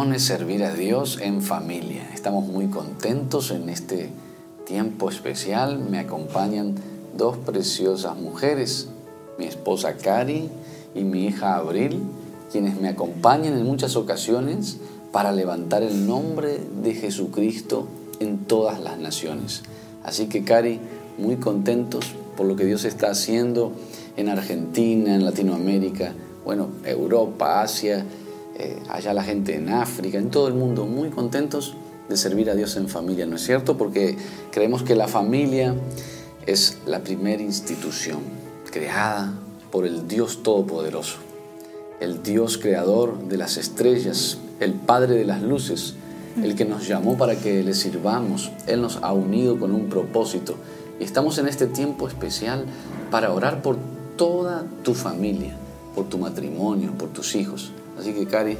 Bendición es servir a Dios en familia. Estamos muy contentos en este tiempo especial. Me acompañan dos preciosas mujeres, mi esposa Cari y mi hija Abril, quienes me acompañan en muchas ocasiones para levantar el nombre de Jesucristo en todas las naciones. Así que Cari, muy contentos por lo que Dios está haciendo en Argentina, en Latinoamérica, bueno, Europa, Asia eh, allá la gente en África, en todo el mundo, muy contentos de servir a Dios en familia, ¿no es cierto? Porque creemos que la familia es la primera institución creada por el Dios Todopoderoso, el Dios creador de las estrellas, el Padre de las luces, el que nos llamó para que le sirvamos. Él nos ha unido con un propósito y estamos en este tiempo especial para orar por toda tu familia, por tu matrimonio, por tus hijos. Así que, Cari,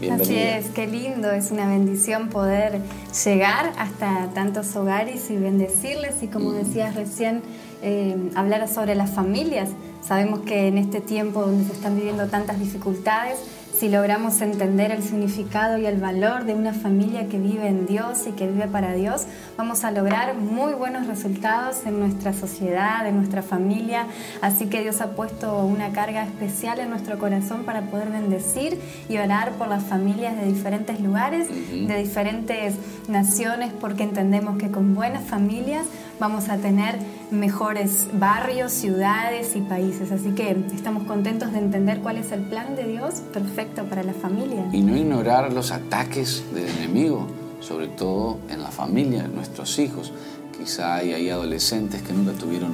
bienvenida. Así es, qué lindo, es una bendición poder llegar hasta tantos hogares y bendecirles y como decías recién, eh, hablar sobre las familias. Sabemos que en este tiempo donde se están viviendo tantas dificultades, si logramos entender el significado y el valor de una familia que vive en Dios y que vive para Dios, vamos a lograr muy buenos resultados en nuestra sociedad, en nuestra familia. Así que Dios ha puesto una carga especial en nuestro corazón para poder bendecir y orar por las familias de diferentes lugares, de diferentes naciones, porque entendemos que con buenas familias vamos a tener mejores barrios, ciudades y países. Así que estamos contentos de entender cuál es el plan de Dios perfecto para la familia. Y no ignorar los ataques del enemigo, sobre todo en la familia, nuestros hijos. Quizá hay, hay adolescentes que nunca tuvieron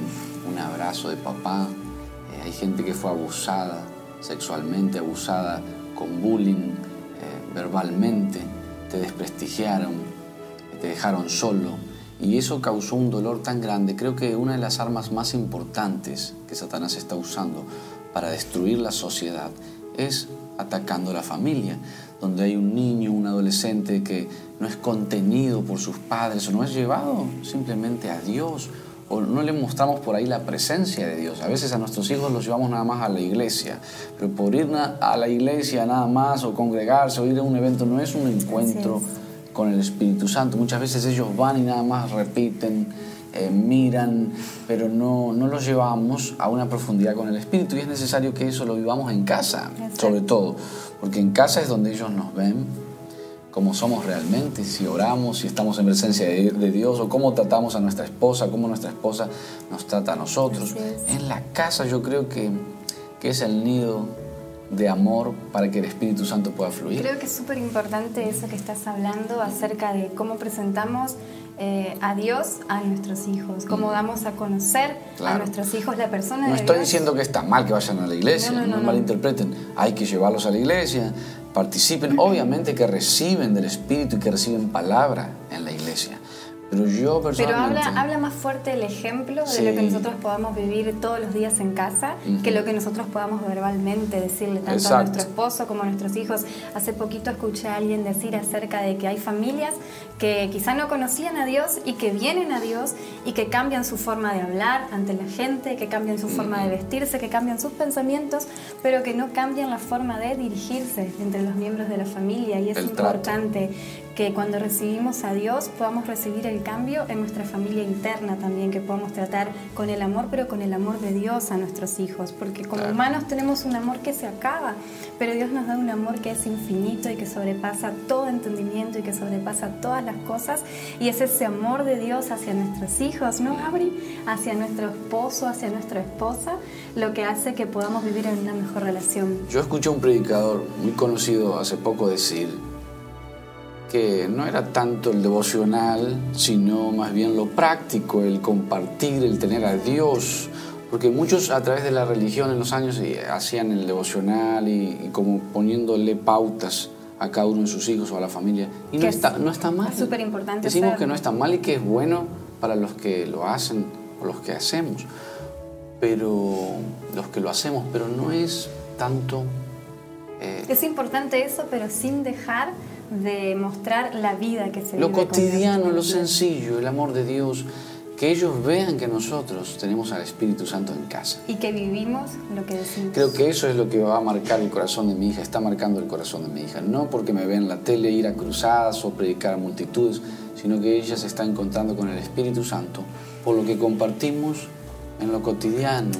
un abrazo de papá, eh, hay gente que fue abusada sexualmente, abusada con bullying, eh, verbalmente, te desprestigiaron, te dejaron solo y eso causó un dolor tan grande. Creo que una de las armas más importantes que Satanás está usando para destruir la sociedad es atacando la familia, donde hay un niño, un adolescente que no es contenido por sus padres o no es llevado simplemente a Dios o no le mostramos por ahí la presencia de Dios. A veces a nuestros hijos los llevamos nada más a la iglesia, pero por ir a la iglesia nada más o congregarse o ir a un evento no es un encuentro con el Espíritu Santo. Muchas veces ellos van y nada más repiten, eh, miran, pero no, no los llevamos a una profundidad con el Espíritu y es necesario que eso lo vivamos en casa, sobre todo, porque en casa es donde ellos nos ven cómo somos realmente, si oramos, si estamos en presencia de, Dios o cómo tratamos a nuestra esposa, cómo nuestra esposa nos trata a nosotros. En la casa yo creo que, que es el nido de amor para que el Espíritu Santo pueda fluir. Creo que es súper importante eso que estás hablando acerca de cómo presentamos eh, a Dios a nuestros hijos, cómo mm. damos a conocer a nuestros hijos la persona no de estoy diciendo que está mal que vayan a la iglesia, no, no, no malinterpreten. Hay que llevarlos a la iglesia, participen, obviamente que reciben del Espíritu y que reciben palabra en la iglesia. Pero yo personalmente... Pero habla, habla más fuerte el ejemplo de lo que nosotros podamos vivir todos los días en casa que lo que nosotros podamos verbalmente decirle tanto a nuestro esposo como a nuestros hijos. Hace poquito escuché a alguien decir acerca de que hay familias que quizá no conocían a Dios y que vienen a Dios y que cambian su forma de hablar ante la gente, que cambian su forma de vestirse, que cambian sus pensamientos, pero que no cambian la forma de dirigirse entre los miembros de la familia. Y es importante que cuando recibimos a Dios podamos recibir el cambio en nuestra familia interna también, que podamos tratar con el amor, pero con el amor de Dios a nuestros hijos, porque como humanos tenemos un amor que se acaba, pero Dios nos da un amor que es infinito y que sobrepasa todo entendimiento y que sobrepasa todas las cosas, y es ese amor de Dios hacia nuestros hijos, ¿no, Gabri? Hacia nuestro esposo, hacia nuestra esposa, lo que hace que podamos vivir en una mejor relación. Yo escuché a un predicador muy conocido hace poco decir, que no era tanto el devocional, sino más bien lo práctico, el compartir, el tener a Dios. Porque muchos a través de la religión en los años eh, hacían el devocional y, como poniéndole pautas a cada uno de sus hijos o a la familia. Y no está, no está mal. Es súper importante. Decimos que no está mal y que es bueno para los que lo hacen o los que hacemos. Pero los que lo hacemos, pero no es tanto... Eh, es importante eso, pero sin dejar de mostrar la vida que se Lo cotidiano, lo sencillo, el amor de Dios. Que ellos vean que nosotros tenemos al Espíritu Santo en casa. Y que vivimos lo que decimos. Creo que eso es lo que va a marcar el corazón de mi hija, está marcando el corazón de mi hija. No porque me vean en la tele ir a cruzadas o predicar a multitudes, sino que ella se está encontrando con el Espíritu Santo por lo que compartimos en lo cotidiano,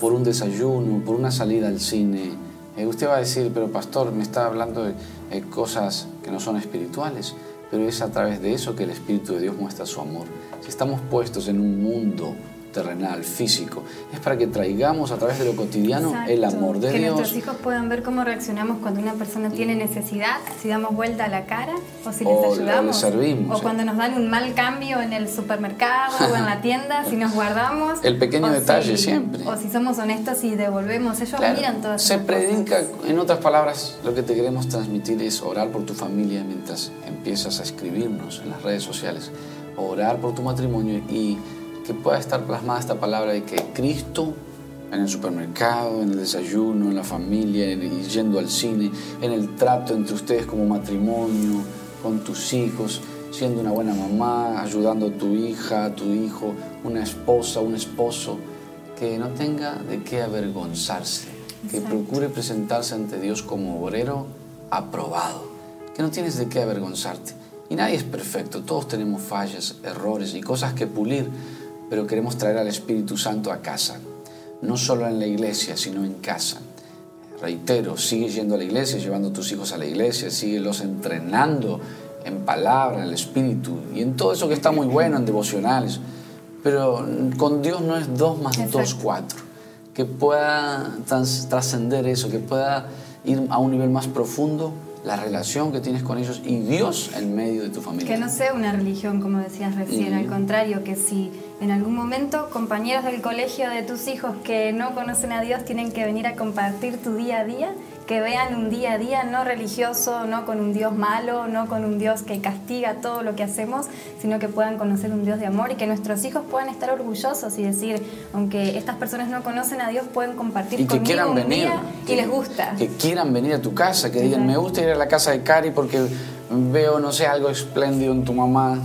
por un desayuno, por una salida al cine. Eh, usted va a decir, pero pastor, me está hablando de eh, cosas que no son espirituales, pero es a través de eso que el Espíritu de Dios muestra su amor. Si estamos puestos en un mundo terrenal, físico. Es para que traigamos a través de lo cotidiano el amor de Dios. Que nuestros hijos puedan ver cómo reaccionamos cuando una persona tiene necesidad, si damos vuelta a la cara o si les ayudamos. O, servimos, o cuando nos dan un mal cambio en el supermercado o en la tienda, si nos guardamos. El pequeño detalle siempre. O si somos honestos y devolvemos. Ellos miran todas Se predica, en otras palabras, lo que te queremos transmitir es orar por tu familia mientras empiezas a escribirnos en las redes sociales. Orar por tu matrimonio y que pueda estar plasmada esta palabra de que Cristo en el supermercado, en el desayuno, en la familia, y yendo al cine, en el trato entre ustedes como matrimonio, con tus hijos, siendo una buena mamá, ayudando a tu hija, a tu hijo, una esposa, un esposo, que no tenga de qué avergonzarse, que procure presentarse ante Dios como obrero aprobado, que no tienes de qué avergonzarte. Y nadie es perfecto, todos tenemos fallas, errores y cosas que pulir pero queremos traer al Espíritu Santo a casa, no solo en la iglesia, sino en casa. Reitero, sigue yendo a la iglesia, llevando a tus hijos a la iglesia, síguelos entrenando en palabra, en el Espíritu y en todo eso que está muy bueno, en devocionales. Pero con Dios no es dos más dos, cuatro. Que pueda trascender eso, que pueda ir a un nivel más profundo la relación que tienes con ellos y Dios en medio de tu familia. Que no sea una religión, como decías recién, al contrario, que si en algún momento compañeros del colegio de tus hijos que no conocen a Dios tienen que venir a compartir tu día a día, que vean un día a día no religioso, no con un Dios malo, no con un Dios que castiga todo lo que hacemos, sino que puedan conocer un Dios de amor y que nuestros hijos puedan estar orgullosos y decir, aunque estas personas no conocen a Dios, pueden compartir y que quieran un venir, día y les gusta. Que quieran venir a tu casa, que digan, me gusta ir a la casa de Cari porque veo, no sé, algo espléndido en tu mamá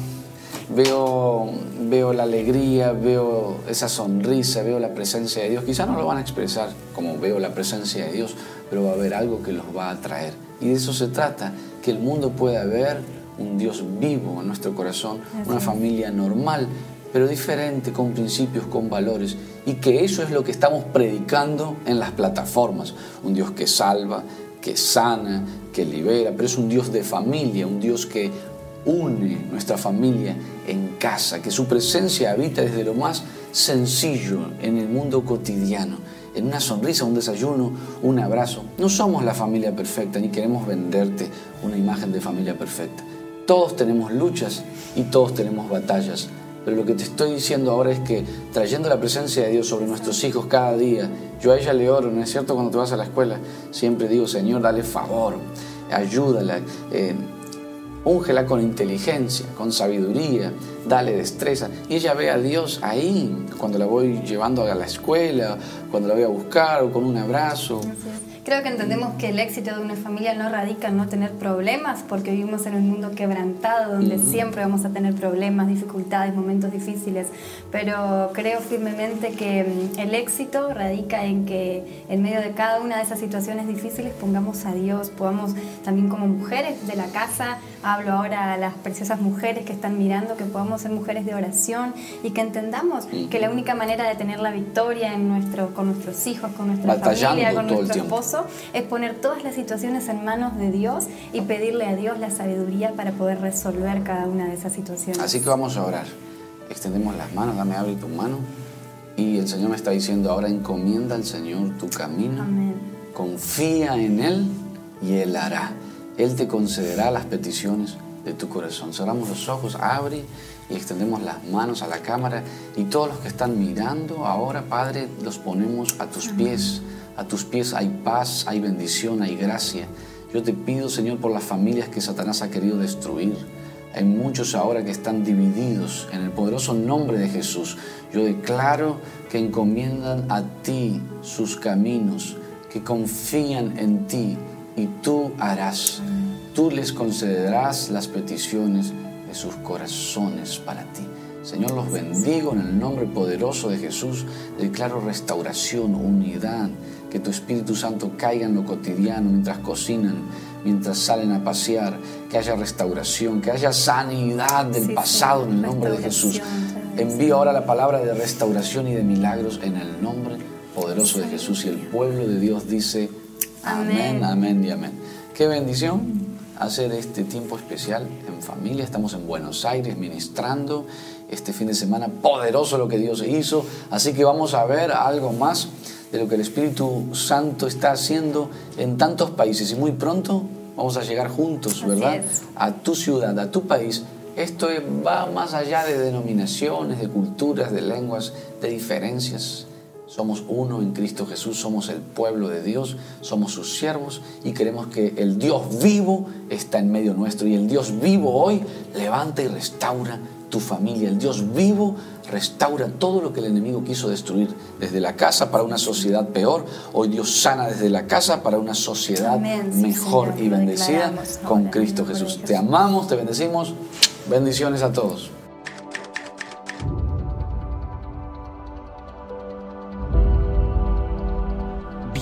veo, veo la alegría, veo esa sonrisa, veo la presencia de Dios. Quizá no lo van a expresar como veo la presencia de Dios, pero va a haber algo que los va a atraer. Y de eso se trata, que el mundo pueda ver un Dios vivo en nuestro corazón, una familia normal, pero diferente, con principios, con valores, y que eso es lo que estamos predicando en las plataformas. Un Dios que salva, que sana, que libera, pero es un Dios de familia, un Dios que une nuestra familia en casa, que su presencia habita desde lo más sencillo en el mundo cotidiano, en una sonrisa, un desayuno, un abrazo. No somos la familia perfecta ni queremos venderte una imagen de familia perfecta. Todos tenemos luchas y todos tenemos batallas, pero lo que te estoy diciendo ahora es que trayendo la presencia de Dios sobre nuestros hijos cada día, yo a ella le oro, ¿no es cierto? Cuando te vas a la escuela, siempre digo, Señor, dale favor, ayúdala. Eh, úngela con inteligencia, con sabiduría, dale destreza. Y ella ve a Dios ahí, cuando la voy llevando a la escuela, cuando la voy a buscar o con un abrazo. Creo que entendemos que el éxito de una familia no radica en no tener problemas, porque vivimos en un mundo quebrantado, donde siempre vamos a tener problemas, dificultades, momentos difíciles. Pero creo firmemente que mm, el éxito radica en que en medio de cada una de esas situaciones difíciles pongamos a Dios, podamos también como mujeres de la casa hablo ahora a las preciosas mujeres que están mirando, que podamos ser mujeres de oración y que entendamos que la única manera de tener la victoria en nuestro, con nuestros hijos, con nuestra familia, con nuestro esposo, es poner todas las situaciones en manos de Dios y pedirle a Dios la sabiduría para poder resolver cada una de esas situaciones. Así que vamos a orar. Extendemos las manos, dame abre tu mano. Y el Señor me está diciendo ahora encomienda al Señor tu camino. Confía en Él y Él hará. Él te concederá las peticiones de tu corazón. Cerramos los ojos, abre y extendemos las manos a la cámara y todos los que están mirando ahora, Padre, los ponemos a tus pies. A tus pies hay paz, hay bendición, hay gracia. Yo te pido, Señor, por las familias que Satanás ha querido destruir. Hay muchos ahora que están divididos en el poderoso nombre de Jesús. Yo declaro que encomiendan a ti sus caminos, que confían en ti y tú harás. Tú les concederás las peticiones de sus corazones para ti. Señor, los bendigo en el nombre poderoso de Jesús. Declaro restauración, unidad, que tu Espíritu Santo caiga en lo cotidiano mientras cocinan, mientras salen a pasear, que haya restauración, que haya sanidad del pasado en el nombre de Jesús. Envío ahora la palabra de restauración y de milagros en el nombre poderoso de Jesús y el pueblo de Dios dice amén, amén y amén. Qué bendición hacer este tiempo especial en familia. Estamos en Buenos Aires ministrando este fin de semana. Poderoso lo que Dios hizo. Así que vamos a ver algo más de lo que el Espíritu Santo está haciendo en tantos países. Y muy pronto vamos a llegar juntos, ¿verdad? A tu ciudad, a tu país. Esto va más allá de denominaciones, de culturas, de lenguas, de diferencias. Somos uno en Cristo Jesús, somos el pueblo de Dios, somos sus siervos y queremos que el Dios vivo está en medio nuestro y el Dios vivo hoy levanta y restaura tu familia. El Dios vivo restaura todo lo que el enemigo quiso destruir desde la casa para una sociedad peor. Hoy Dios sana desde la casa para una sociedad mejor y bendecida con Cristo Jesús. Te amamos, te bendecimos. Bendiciones a todos.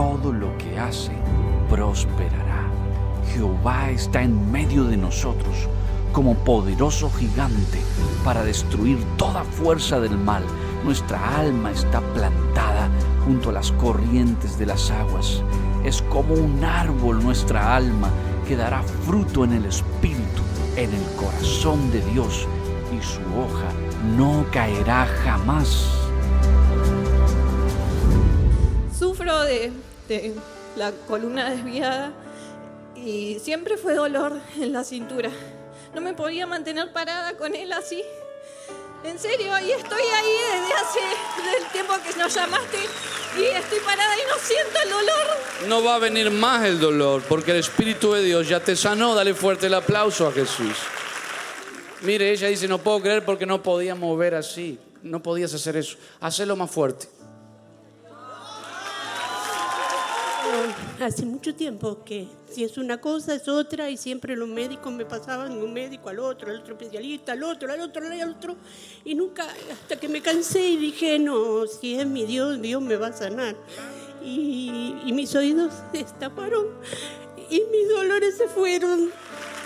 todo lo que hace prosperará. Jehová está en medio de nosotros como poderoso gigante para destruir toda fuerza del mal. Nuestra alma está plantada junto a las corrientes de las aguas. Es como un árbol nuestra alma que dará fruto en el Espíritu, en el corazón de Dios, y su hoja no caerá jamás. Sufro de la columna desviada y siempre fue dolor en la cintura. No me podía mantener parada con él así. En serio, y estoy ahí desde hace el tiempo que nos llamaste y estoy parada y no siento el dolor. No va a venir más el dolor porque el Espíritu de Dios ya te sanó. Dale fuerte el aplauso a Jesús. Mire, ella dice, no puedo creer porque no podía mover así. No podías hacer eso. Hacelo más fuerte. Hace mucho tiempo que si es una cosa es otra y siempre los médicos me pasaban de un médico al otro, al otro especialista, al otro, al otro, al otro y nunca, hasta que me cansé y dije, no, si es mi Dios, Dios me va a sanar. Y, y mis oídos se destaparon y mis dolores se fueron.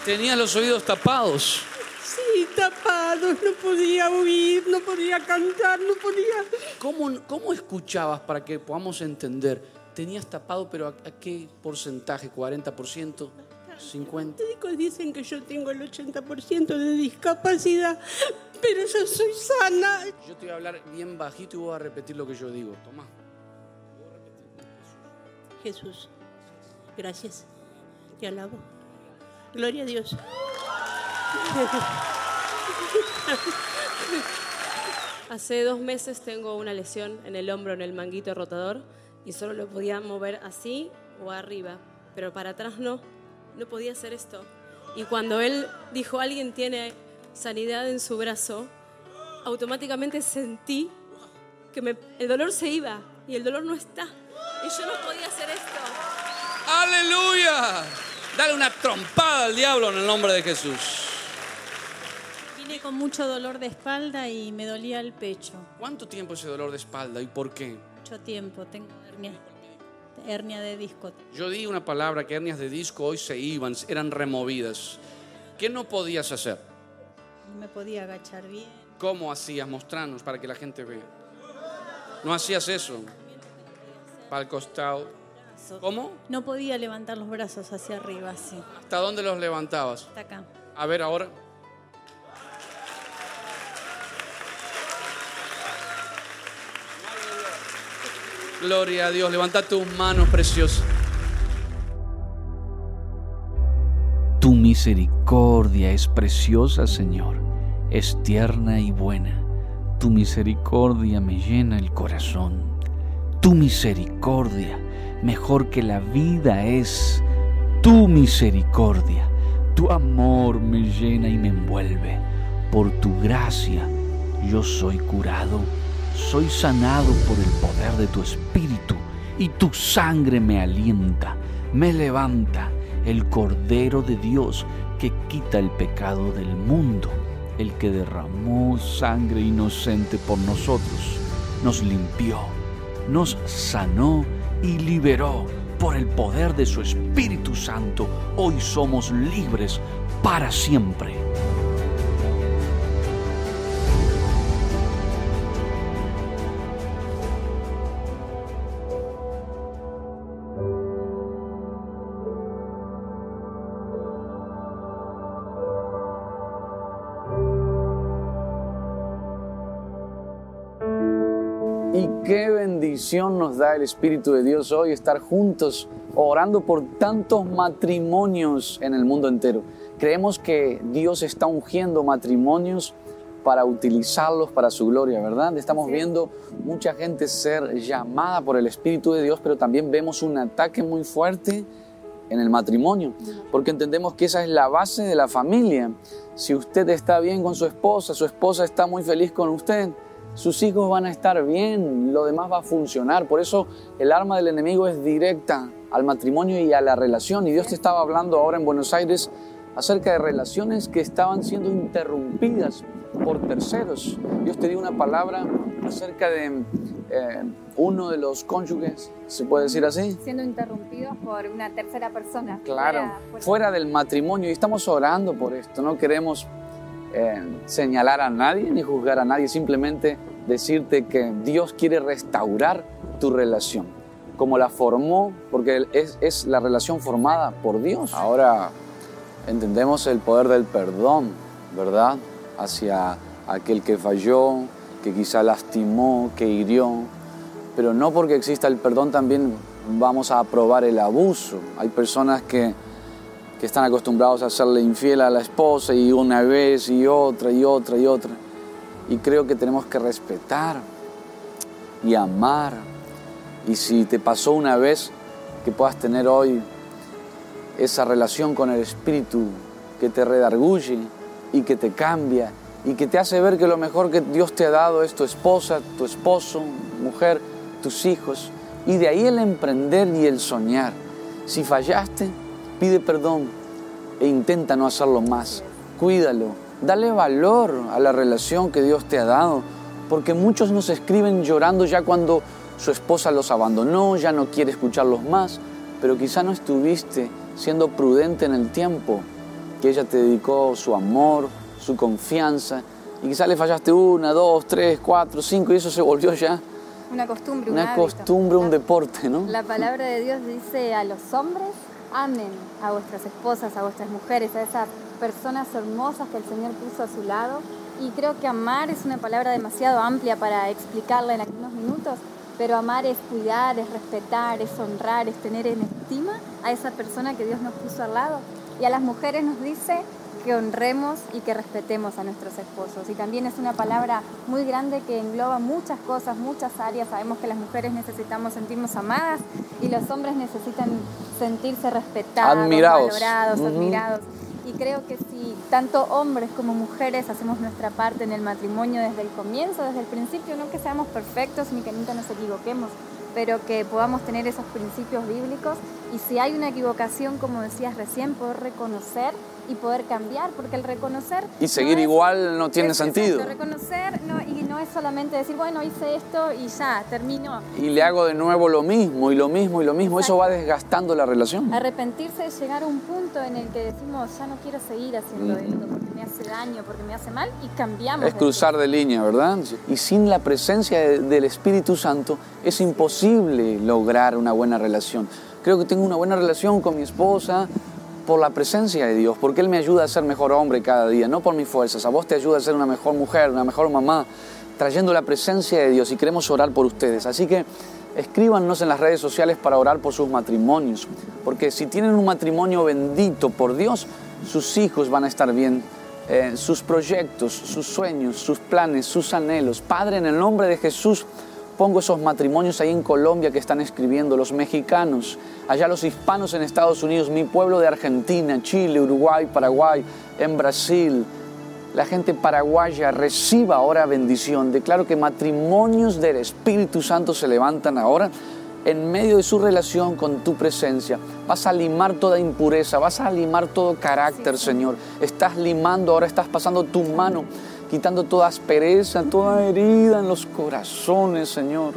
Tenía los oídos tapados. Sí, tapados, no podía oír, no podía cantar, no podía... ¿Cómo, cómo escuchabas para que podamos entender? Tenías tapado, pero ¿a, qué porcentaje? ¿40%? ¿50%? Los médicos dicen que yo tengo el 80% de discapacidad, pero yo soy sana. Yo te voy a hablar bien bajito y voy a repetir lo que yo digo. Toma. Jesús, gracias. Te alabo. Gloria a Dios. Hace dos meses tengo una lesión en el hombro, en el manguito rotador y solo lo podía mover así o arriba, pero para atrás no, no podía hacer esto. Y cuando él dijo, alguien tiene sanidad en su brazo, automáticamente sentí que me- el dolor se iba y el dolor no está. Y yo no podía hacer esto. Aleluya. Dale una trompada al diablo en el nombre de Jesús. Vine con mucho dolor de espalda y me dolía el pecho. ¿Cuánto tiempo ese dolor de espalda y por qué? Mucho tiempo, tengo hernia, hernia de disco. Yo di una palabra que hernias de disco hoy se iban, eran removidas. ¿Qué no podías hacer? No me podía agachar bien. ¿Cómo hacías? Mostrarnos para que la gente vea. No hacías eso. Para el costado. ¿Cómo? No podía levantar los brazos hacia arriba, así. ¿Hasta dónde los levantabas? Hasta acá. A ver ahora. Gloria a Dios. Levanta tus manos, preciosa. Tu misericordia es preciosa, Señor. Es tierna y buena. Tu misericordia me llena el corazón. Tu misericordia, mejor que la vida es tu misericordia. Tu amor me llena y me envuelve. Por tu gracia yo soy curado, soy sanado por el poder de tu espíritu y tu sangre me alienta, me levanta el Cordero de Dios que quita el pecado del mundo, el que derramó sangre inocente por nosotros, nos limpió, nos sanó y liberó por el poder de su Espíritu Santo. Hoy somos libres para siempre. Bendición nos da el Espíritu de Dios hoy estar juntos orando por tantos matrimonios en el mundo entero. Creemos que Dios está ungiendo matrimonios para utilizarlos para su gloria, ¿verdad? Estamos viendo mucha gente ser llamada por el Espíritu de Dios, pero también vemos un ataque muy fuerte en el matrimonio, porque entendemos que esa es la base de la familia. Si usted está bien con su esposa, su esposa está muy feliz con usted, sus hijos van a estar bien, lo demás va a funcionar. Por eso el arma del enemigo es directa al matrimonio y a la relación. Y Dios te estaba hablando ahora en Buenos Aires acerca de relaciones que estaban siendo interrumpidas por terceros. Dios te dio una palabra acerca de eh, uno de los cónyuges, ¿se puede decir así? Siendo interrumpidos por una tercera persona. Claro, Fuera- fuera- fuera del matrimonio. Y estamos orando por esto. No queremos señalar a nadie ni juzgar a nadie, simplemente decirte que Dios quiere restaurar tu relación, como la formó, porque es, es la relación formada por Dios. Ahora entendemos el poder del perdón, ¿verdad? Hacia aquel que falló, que quizá lastimó, que hirió. Pero no porque exista el perdón también vamos a aprobar el abuso. Hay personas que, que están acostumbrados a serle infiel a la esposa y una vez y otra y otra y otra. Y creo que tenemos que respetar y amar. Y si te pasó una vez, que puedas tener hoy esa relación con el Espíritu que te redarguye y que te cambia y que te hace ver que lo mejor que Dios te ha dado es tu esposa, tu esposo, mujer, tus hijos. Y de ahí el emprender y el soñar. Si fallaste, pide perdón e intenta no hacerlo más. Cuídalo, dale valor a la relación que Dios te ha dado, porque muchos nos escriben llorando ya cuando su esposa los abandonó, ya no quiere escucharlos más, pero quizá no estuviste siendo prudente en el tiempo que ella te dedicó su amor, su confianza, y quizá le fallaste una, dos, tres, cuatro, cinco, y eso se volvió ya Una costumbre, un una hábito. costumbre, un La- deporte, ¿no? La palabra de Dios dice a los hombres, amen a vuestras esposas, a vuestras mujeres, a esas personas hermosas que el Señor puso a su lado. Y creo que amar es una palabra demasiado amplia para explicarla en algunos minutos, pero amar es cuidar, es respetar, es honrar, es tener en estima a esa persona que Dios nos puso al lado. Y a las mujeres nos dice que honremos y que respetemos a nuestros esposos. Y también es una palabra muy grande que engloba muchas cosas, muchas áreas. Sabemos que las mujeres necesitamos sentirnos amadas y los hombres necesitan sentirse respetados, Admirados. valorados, Ujú. admirados. Y creo que si tanto hombres como mujeres hacemos nuestra parte en el matrimonio desde el comienzo, desde el principio, no que seamos perfectos ni que nunca nos equivoquemos, pero que podamos tener esos principios bíblicos y si hay una equivocación, como decías recién, poder reconocer y poder cambiar, porque el reconocer... Y seguir igual no tiene es- sentido. exacto, reconocer no, y no es solamente decir, bueno, hice esto y ya, terminó. Y le hago de nuevo lo mismo y lo mismo y lo mismo. Eso va desgastando la relación. Arrepentirse es llegar a un punto en el que decimos, ya no quiero seguir haciendo esto porque me hace daño, porque me hace mal y cambiamos. Es cruzar de línea, ¿verdad? Y sin la presencia de- del Espíritu Santo es imposible lograr una buena relación. Creo que tengo una buena relación con mi esposa por la presencia de Dios, porque Él me ayuda a ser mejor hombre cada día, no por mis fuerzas. A vos te ayuda a ser una mejor mujer, una mejor mamá, trayendo la presencia de Dios y queremos orar por ustedes. Así que escríbanos en las redes sociales para orar por sus matrimonios, porque si tienen un matrimonio bendito por Dios, sus hijos van a estar bien eh, sus proyectos, sus sueños, sus planes, sus anhelos. Padre, en el nombre de Jesús, pongo esos matrimonios ahí en Colombia que están escribiendo, los mexicanos, allá los hispanos en Estados Unidos, mi pueblo de Argentina, Chile, Uruguay, Paraguay, en Brasil. La gente paraguaya reciba ahora bendición. Declaro que matrimonios del Espíritu Santo se levantan ahora en medio de su relación con tu presencia. Vas a limar toda impureza, vas a limar todo carácter, Señor. Estás limando, ahora estás pasando tu mano, quitando toda aspereza, toda herida en los corazones, Señor.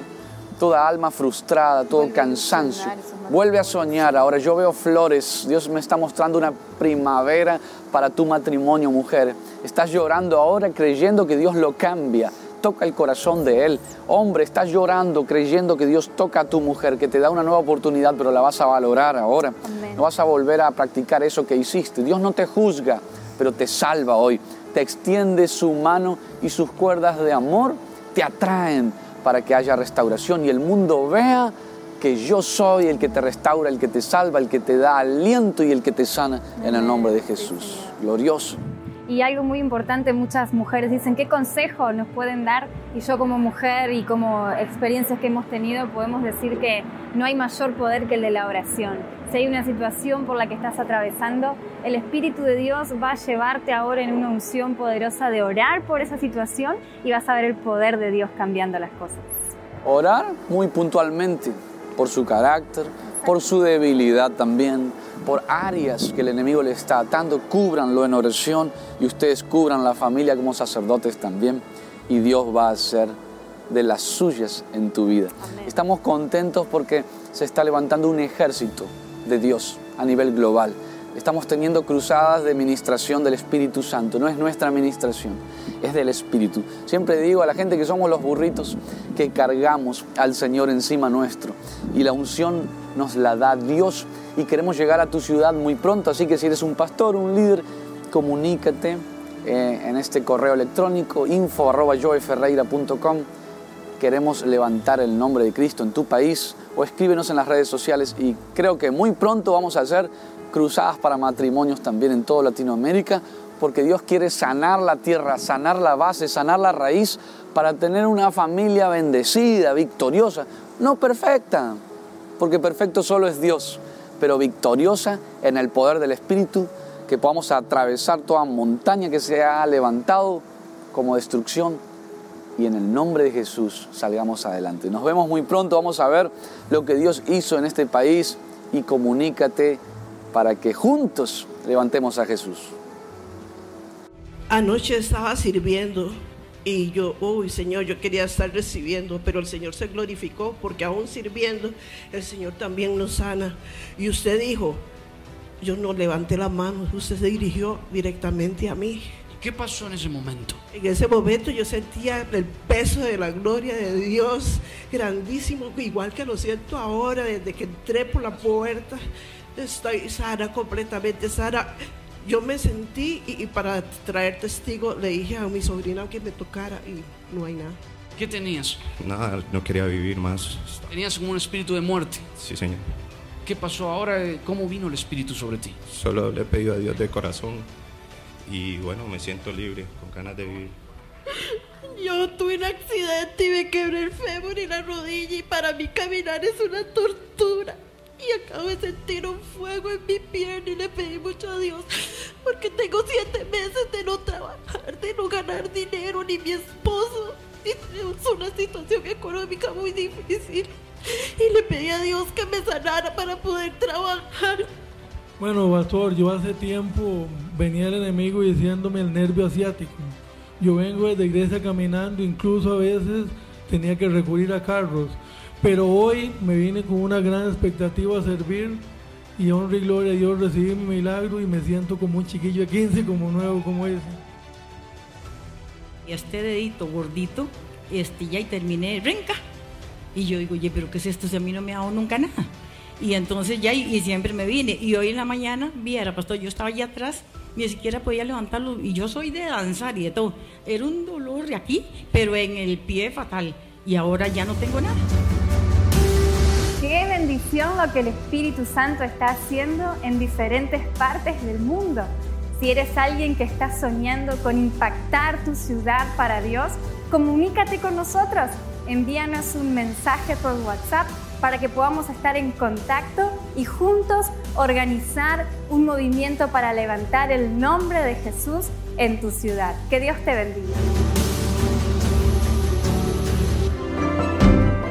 Toda alma frustrada, todo Vuelve cansancio. Vuelve a soñar. Ahora yo veo flores. Dios me está mostrando una primavera para tu matrimonio, mujer. Estás llorando ahora creyendo que Dios lo cambia. Toca el corazón de Él. Hombre, estás llorando creyendo que Dios toca a tu mujer, que te da una nueva oportunidad, pero la vas a valorar ahora. Amén. No vas a volver a practicar eso que hiciste. Dios no te juzga, pero te salva hoy. Te extiende su mano y sus cuerdas de amor te atraen para que haya restauración y el mundo vea que yo soy el que te restaura, el que te salva, el que te da aliento y el que te sana en el nombre de Jesús. Glorioso. Y algo muy importante, muchas mujeres dicen, ¿qué consejo nos pueden dar? Y yo como mujer y como experiencias que hemos tenido, podemos decir que no hay mayor poder que el de la oración. Si hay una situación por la que estás atravesando, el Espíritu de Dios va a llevarte ahora en una unción poderosa de orar por esa situación y vas a ver el poder de Dios cambiando las cosas. Orar muy puntualmente por su carácter, por su debilidad también, por áreas que el enemigo le está atando, cúbranlo en oración y ustedes cubran la familia como sacerdotes también y Dios va a hacer de las suyas en tu vida. Estamos contentos porque se está levantando un ejército de Dios a nivel global. Estamos teniendo cruzadas de ministración del Espíritu Santo. No es nuestra ministración, es del Espíritu. Siempre digo a la gente que somos los burritos que cargamos al Señor encima nuestro. Y la unción nos la da Dios. Y queremos llegar a tu ciudad muy pronto. Así que si eres un pastor, un líder, comunícate eh, en este correo electrónico info arroba joeferreira.com queremos levantar el nombre de Cristo en tu país o escríbenos en las redes sociales y creo que muy pronto vamos a hacer cruzadas para matrimonios también en toda Latinoamérica porque Dios quiere sanar la tierra, sanar la base, sanar la raíz para tener una familia bendecida, victoriosa, no perfecta, porque perfecto solo es Dios, pero victoriosa en el poder del Espíritu, que podamos atravesar toda montaña que se ha levantado como destrucción y en el nombre de Jesús salgamos adelante. Nos vemos muy pronto, vamos a ver lo que Dios hizo en este país y comunícate para que juntos levantemos a Jesús. Anoche estaba sirviendo y yo, uy Señor, yo quería estar recibiendo, pero el Señor se glorificó porque aún sirviendo, el Señor también nos sana. Y usted dijo, yo no levanté la mano, usted se dirigió directamente a mí. ¿Qué pasó en ese momento? En ese momento yo sentía el peso de la gloria de Dios grandísimo, igual que lo siento ahora desde que entré por la puerta. Estoy sana, completamente sana. Yo me sentí y, y para traer testigo le dije a mi sobrina que me tocara y no hay nada. ¿Qué tenías? Nada, no quería vivir más. Tenías como un espíritu de muerte. Sí, Señor. ¿Qué pasó ahora? ¿Cómo vino el espíritu sobre ti? Solo le he pedido a Dios de corazón y bueno, me siento libre, con ganas de vivir. Yo tuve un accidente y me quebré el fémur y la rodilla y para mí caminar es una tortura. Y acabo de sentir un fuego en mi pierna y le pedí mucho a Dios porque tengo siete meses de no trabajar, de no ganar dinero, ni mi esposo. Y tenemos una situación económica muy difícil. Y le pedí a Dios que me sanara para poder trabajar. Bueno, pastor, yo hace tiempo venía el enemigo diciéndome el nervio asiático. Yo vengo desde iglesia caminando, incluso a veces tenía que recurrir a carros. Pero hoy me vine con una gran expectativa a servir y honra y gloria a Dios, recibí mi milagro y me siento como un chiquillo de 15, como nuevo, como ese. Este dedito gordito, este, ya y terminé renca. Y yo digo, oye, pero ¿qué es esto? Si a mí no me ha dado nunca nada. Y entonces ya, y, siempre me vine. Y hoy en la mañana, viera, pastor, yo estaba allá atrás, ni siquiera podía levantarlo. Y yo soy de danzar y de todo. Era un dolor de aquí, pero en el pie fatal. Y ahora ya no tengo nada. Qué bendición lo que el Espíritu Santo está haciendo en diferentes partes del mundo. Si eres alguien que está soñando con impactar tu ciudad para Dios, comunícate con nosotros. Envíanos un mensaje por WhatsApp para que podamos estar en contacto y juntos organizar un movimiento para levantar el nombre de Jesús en tu ciudad. Que Dios te bendiga.